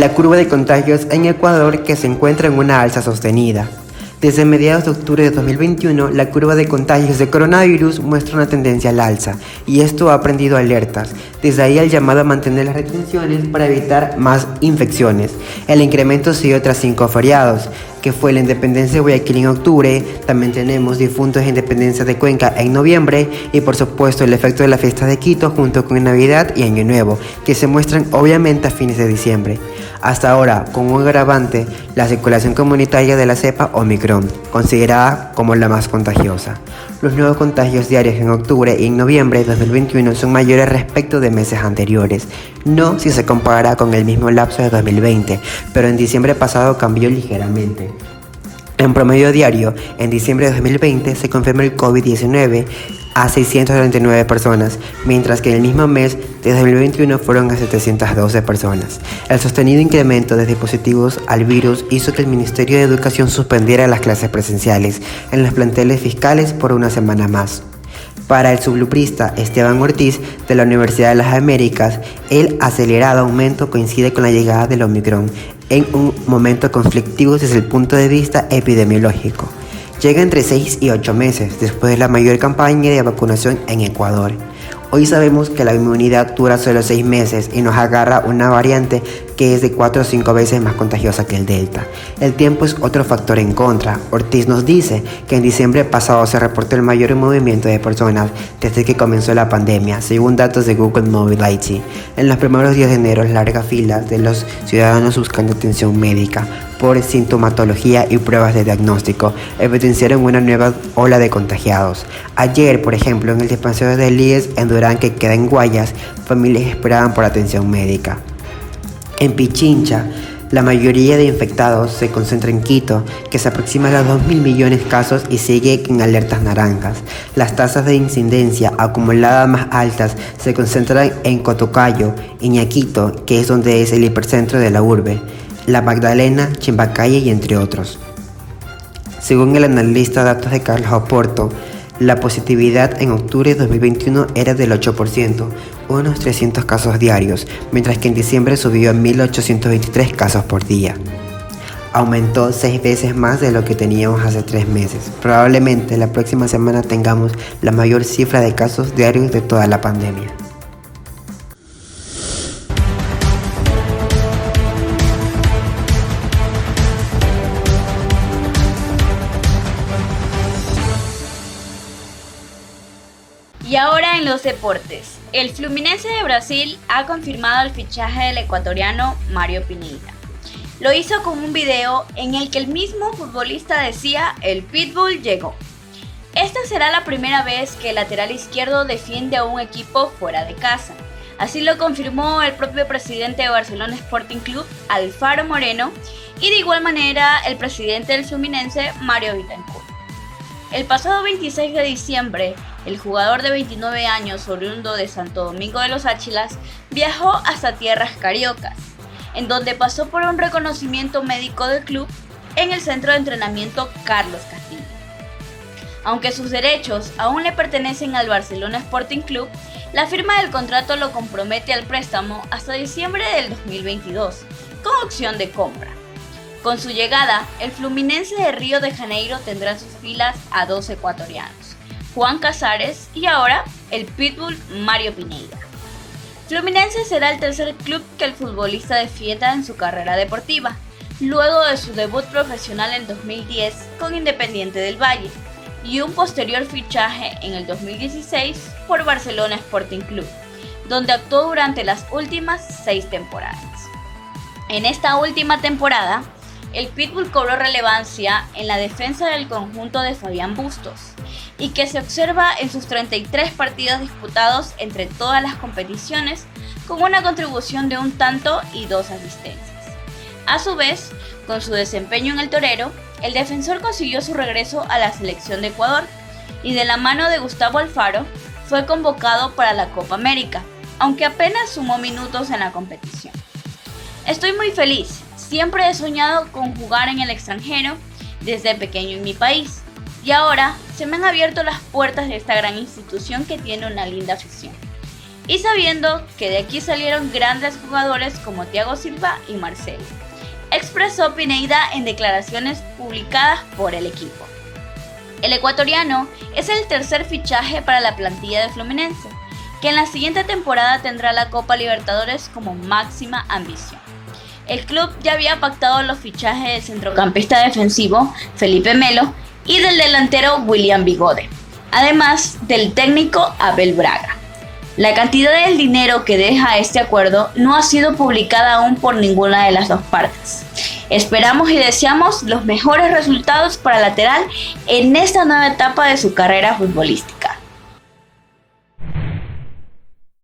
la curva de contagios en Ecuador que se encuentra en una alza sostenida. Desde mediados de octubre de 2021, la curva de contagios de coronavirus muestra una tendencia al alza y esto ha prendido alertas. Desde ahí el llamado a mantener las retenciones para evitar más infecciones. El incremento sigue tras cinco feriados, que fue la independencia de Guayaquil en octubre, también tenemos difuntos en independencia de Cuenca en noviembre y por supuesto el efecto de la fiesta de Quito junto con Navidad y Año Nuevo, que se muestran obviamente a fines de diciembre. Hasta ahora, con un agravante, la circulación comunitaria de la cepa Omicron, considerada como la más contagiosa. Los nuevos contagios diarios en octubre y en noviembre de 2021 son mayores respecto de meses anteriores, no si se compara con el mismo lapso de 2020, pero en diciembre pasado cambió ligeramente. En promedio diario, en diciembre de 2020 se confirmó el COVID-19 a 639 personas, mientras que en el mismo mes de 2021 fueron a 712 personas. El sostenido incremento de dispositivos al virus hizo que el Ministerio de Educación suspendiera las clases presenciales en los planteles fiscales por una semana más. Para el subluprista Esteban Ortiz de la Universidad de las Américas, el acelerado aumento coincide con la llegada del Omicron en un momento conflictivo desde el punto de vista epidemiológico. Llega entre 6 y 8 meses después de la mayor campaña de vacunación en Ecuador. Hoy sabemos que la inmunidad dura solo 6 meses y nos agarra una variante que es de 4 o 5 veces más contagiosa que el Delta. El tiempo es otro factor en contra. Ortiz nos dice que en diciembre pasado se reportó el mayor movimiento de personas desde que comenzó la pandemia, según datos de Google Mobility. En los primeros días de enero, largas filas de los ciudadanos buscando atención médica por sintomatología y pruebas de diagnóstico evidenciaron una nueva ola de contagiados. Ayer, por ejemplo, en el dispensario de Líes en Durán, que queda en Guayas, familias esperaban por atención médica. En Pichincha, la mayoría de infectados se concentra en Quito, que se aproxima a los 2.000 millones de casos y sigue en alertas naranjas. Las tasas de incidencia acumuladas más altas se concentran en Cotocayo, Iñaquito, que es donde es el hipercentro de la urbe. La Magdalena, Chimbacalle y entre otros. Según el analista datos de Carlos Oporto, la positividad en octubre de 2021 era del 8%, unos 300 casos diarios, mientras que en diciembre subió a 1.823 casos por día. Aumentó seis veces más de lo que teníamos hace tres meses. Probablemente la próxima semana tengamos la mayor cifra de casos diarios de toda la pandemia. Y ahora en los deportes. El Fluminense de Brasil ha confirmado el fichaje del ecuatoriano Mario Pineda. Lo hizo con un video en el que el mismo futbolista decía el pitbull llegó. Esta será la primera vez que el lateral izquierdo defiende a un equipo fuera de casa. Así lo confirmó el propio presidente de Barcelona Sporting Club, Alfaro Moreno, y de igual manera el presidente del Fluminense, Mario Vitancourt. El pasado 26 de diciembre, el jugador de 29 años, oriundo de Santo Domingo de los Áchilas, viajó hasta tierras cariocas, en donde pasó por un reconocimiento médico del club en el centro de entrenamiento Carlos Castillo. Aunque sus derechos aún le pertenecen al Barcelona Sporting Club, la firma del contrato lo compromete al préstamo hasta diciembre del 2022, con opción de compra. Con su llegada, el Fluminense de Río de Janeiro tendrá en sus filas a dos ecuatorianos. Juan Casares y ahora el Pitbull Mario Pineda. Fluminense será el tercer club que el futbolista defienda en su carrera deportiva, luego de su debut profesional en 2010 con Independiente del Valle y un posterior fichaje en el 2016 por Barcelona Sporting Club, donde actuó durante las últimas seis temporadas. En esta última temporada, el Pitbull cobró relevancia en la defensa del conjunto de Fabián Bustos y que se observa en sus 33 partidos disputados entre todas las competiciones con una contribución de un tanto y dos asistencias. A su vez, con su desempeño en el torero, el defensor consiguió su regreso a la selección de Ecuador y de la mano de Gustavo Alfaro fue convocado para la Copa América, aunque apenas sumó minutos en la competición. Estoy muy feliz, Siempre he soñado con jugar en el extranjero desde pequeño en mi país y ahora se me han abierto las puertas de esta gran institución que tiene una linda afición. y sabiendo que de aquí salieron grandes jugadores como Thiago Silva y Marcelo, expresó Pineida en declaraciones publicadas por el equipo. El ecuatoriano es el tercer fichaje para la plantilla de Fluminense, que en la siguiente temporada tendrá la Copa Libertadores como máxima ambición. El club ya había pactado los fichajes del centrocampista defensivo Felipe Melo y del delantero William Bigode, además del técnico Abel Braga. La cantidad del dinero que deja este acuerdo no ha sido publicada aún por ninguna de las dos partes. Esperamos y deseamos los mejores resultados para lateral en esta nueva etapa de su carrera futbolística.